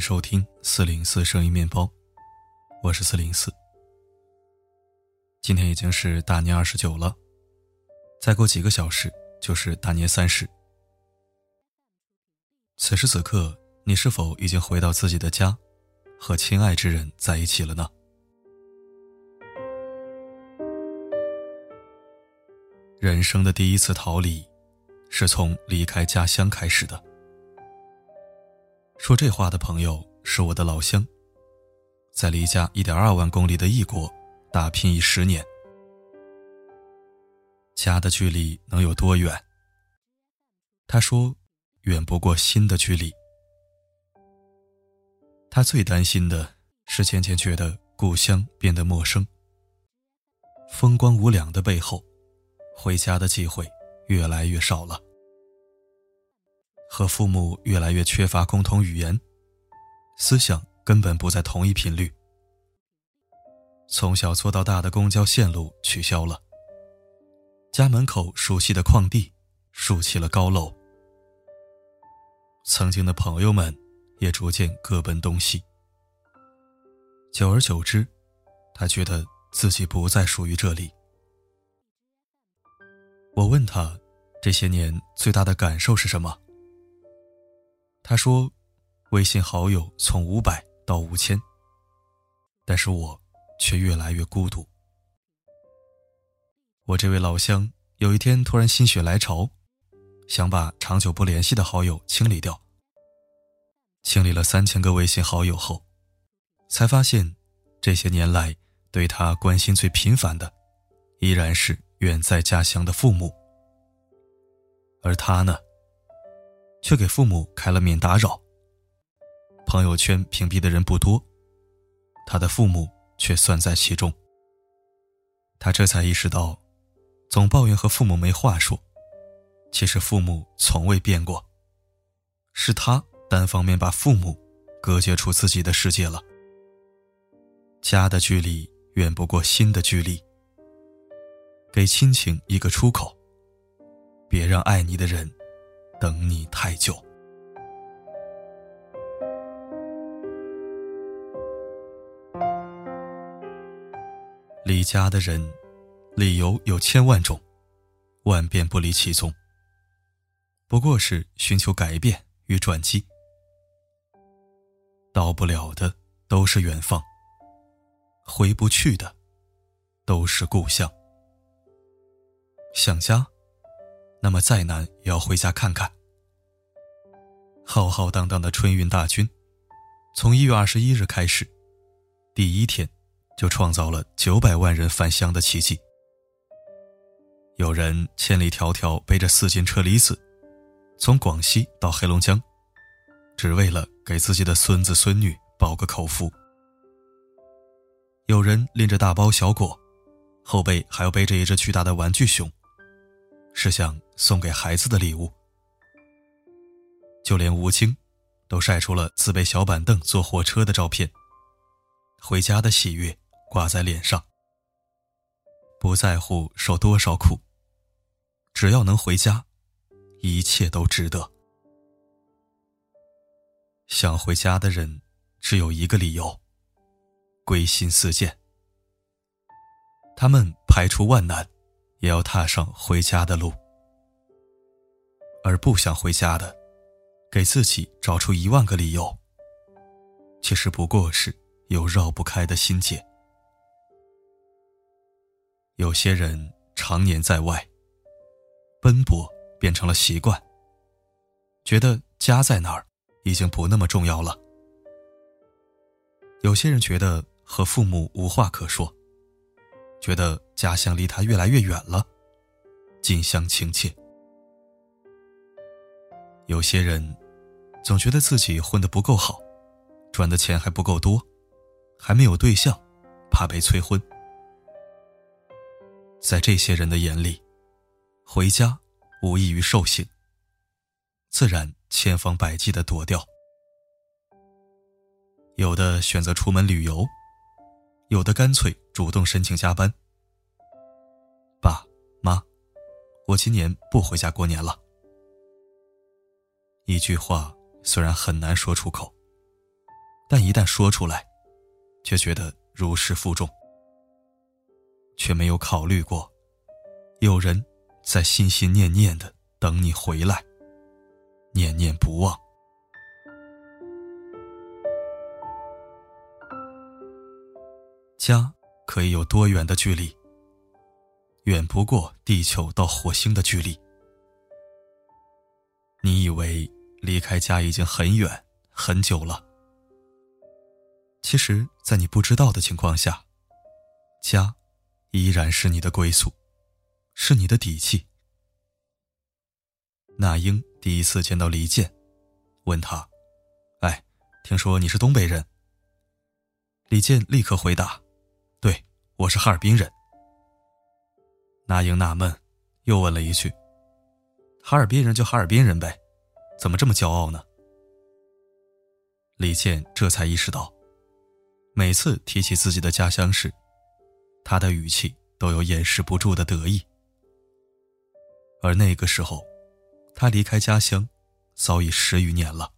收听四零四声音面包，我是四零四。今天已经是大年二十九了，再过几个小时就是大年三十。此时此刻，你是否已经回到自己的家，和亲爱之人在一起了呢？人生的第一次逃离，是从离开家乡开始的。说这话的朋友是我的老乡，在离家一点二万公里的异国打拼已十年。家的距离能有多远？他说，远不过心的距离。他最担心的是渐渐觉得故乡变得陌生，风光无两的背后，回家的机会越来越少了。和父母越来越缺乏共同语言，思想根本不在同一频率。从小坐到大的公交线路取消了，家门口熟悉的矿地竖起了高楼，曾经的朋友们也逐渐各奔东西。久而久之，他觉得自己不再属于这里。我问他，这些年最大的感受是什么？他说：“微信好友从五百到五千，但是我却越来越孤独。”我这位老乡有一天突然心血来潮，想把长久不联系的好友清理掉。清理了三千个微信好友后，才发现，这些年来对他关心最频繁的，依然是远在家乡的父母。而他呢？却给父母开了免打扰。朋友圈屏蔽的人不多，他的父母却算在其中。他这才意识到，总抱怨和父母没话说，其实父母从未变过，是他单方面把父母隔绝出自己的世界了。家的距离远不过心的距离。给亲情一个出口，别让爱你的人。等你太久。离家的人，理由有千万种，万变不离其宗。不过是寻求改变与转机。到不了的都是远方，回不去的都是故乡。想家。那么再难也要回家看看。浩浩荡荡的春运大军，从一月二十一日开始，第一天就创造了九百万人返乡的奇迹。有人千里迢迢背着四斤车厘子，从广西到黑龙江，只为了给自己的孙子孙女饱个口福。有人拎着大包小裹，后背还要背着一只巨大的玩具熊。是想送给孩子的礼物。就连吴京，都晒出了自备小板凳坐火车的照片。回家的喜悦挂在脸上，不在乎受多少苦，只要能回家，一切都值得。想回家的人，只有一个理由：归心似箭。他们排除万难。也要踏上回家的路，而不想回家的，给自己找出一万个理由，其实不过是有绕不开的心结。有些人常年在外奔波，变成了习惯，觉得家在哪儿已经不那么重要了。有些人觉得和父母无话可说。觉得家乡离他越来越远了，近乡情怯。有些人总觉得自己混得不够好，赚的钱还不够多，还没有对象，怕被催婚。在这些人的眼里，回家无异于受刑，自然千方百计的躲掉。有的选择出门旅游。有的干脆主动申请加班。爸妈，我今年不回家过年了。一句话虽然很难说出口，但一旦说出来，却觉得如释负重，却没有考虑过，有人在心心念念的等你回来，念念不忘。家可以有多远的距离？远不过地球到火星的距离。你以为离开家已经很远很久了，其实，在你不知道的情况下，家依然是你的归宿，是你的底气。那英第一次见到李健，问他：“哎，听说你是东北人？”李健立刻回答。对，我是哈尔滨人。那英纳闷，又问了一句：“哈尔滨人就哈尔滨人呗，怎么这么骄傲呢？”李健这才意识到，每次提起自己的家乡时，他的语气都有掩饰不住的得意。而那个时候，他离开家乡早已十余年了，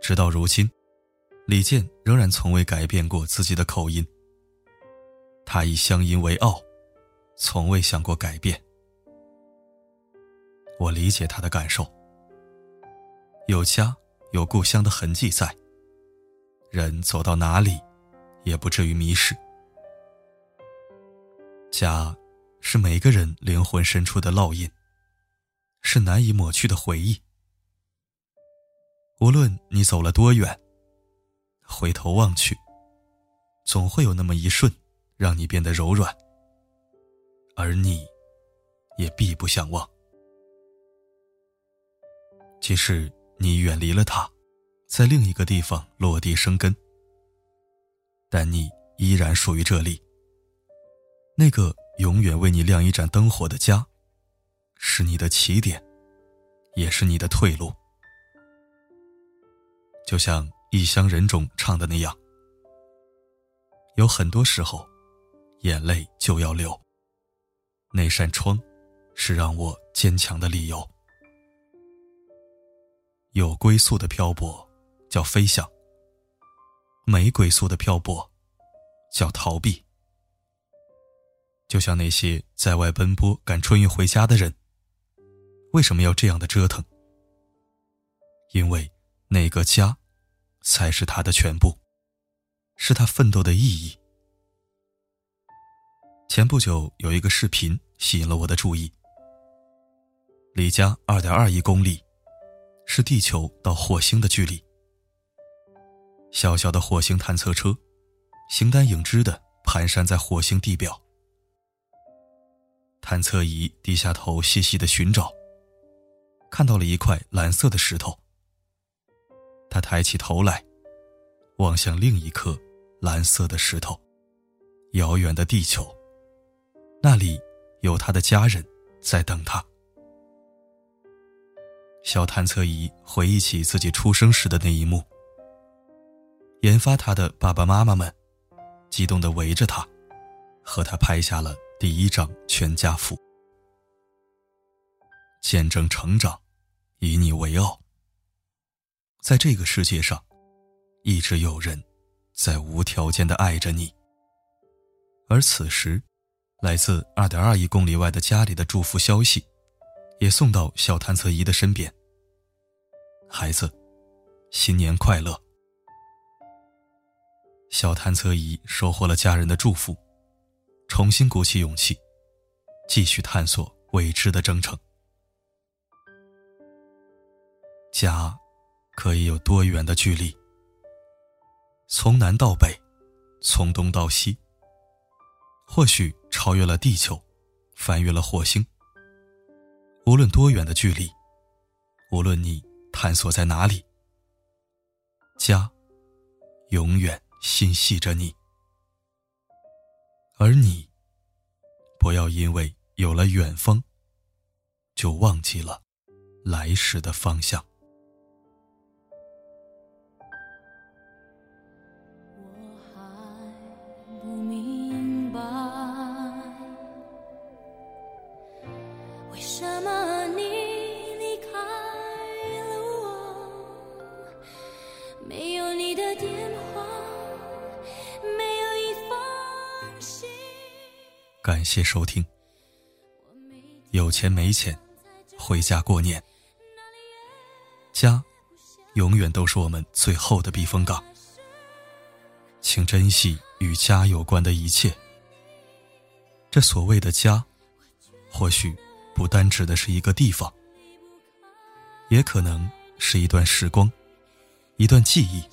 直到如今。李健仍然从未改变过自己的口音。他以乡音为傲，从未想过改变。我理解他的感受。有家，有故乡的痕迹在，人走到哪里，也不至于迷失。家，是每个人灵魂深处的烙印，是难以抹去的回忆。无论你走了多远。回头望去，总会有那么一瞬，让你变得柔软，而你，也必不相忘。即使你远离了他，在另一个地方落地生根，但你依然属于这里。那个永远为你亮一盏灯火的家，是你的起点，也是你的退路。就像。异乡人中唱的那样，有很多时候，眼泪就要流。那扇窗，是让我坚强的理由。有归宿的漂泊，叫飞翔；没归宿的漂泊，叫逃避。就像那些在外奔波赶春运回家的人，为什么要这样的折腾？因为那个家。才是他的全部，是他奋斗的意义。前不久有一个视频吸引了我的注意。离家二点二亿公里，是地球到火星的距离。小小的火星探测车，形单影只的蹒跚在火星地表。探测仪低下头细细的寻找，看到了一块蓝色的石头。他抬起头来，望向另一颗蓝色的石头，遥远的地球。那里有他的家人在等他。小探测仪回忆起自己出生时的那一幕。研发他的爸爸妈妈们，激动地围着他，和他拍下了第一张全家福，见证成长，以你为傲。在这个世界上，一直有人在无条件的爱着你。而此时，来自二点二亿公里外的家里的祝福消息，也送到小探测仪的身边。孩子，新年快乐！小探测仪收获了家人的祝福，重新鼓起勇气，继续探索未知的征程。家。可以有多远的距离？从南到北，从东到西，或许超越了地球，翻越了火星。无论多远的距离，无论你探索在哪里，家永远心系着你。而你，不要因为有了远方，就忘记了来时的方向。么你离开了我？没有你的电话，没有一封信。感谢收听。有钱没钱，回家过年。家，永远都是我们最后的避风港。请珍惜与家有关的一切。这所谓的家，或许不单指的是一个地方，也可能是一段时光，一段记忆，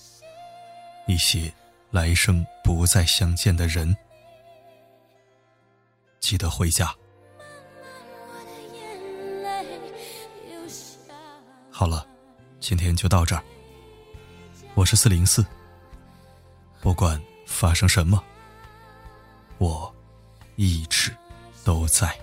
一些来生不再相见的人。记得回家。好了，今天就到这儿。我是四零四。不管发生什么，我一直都在。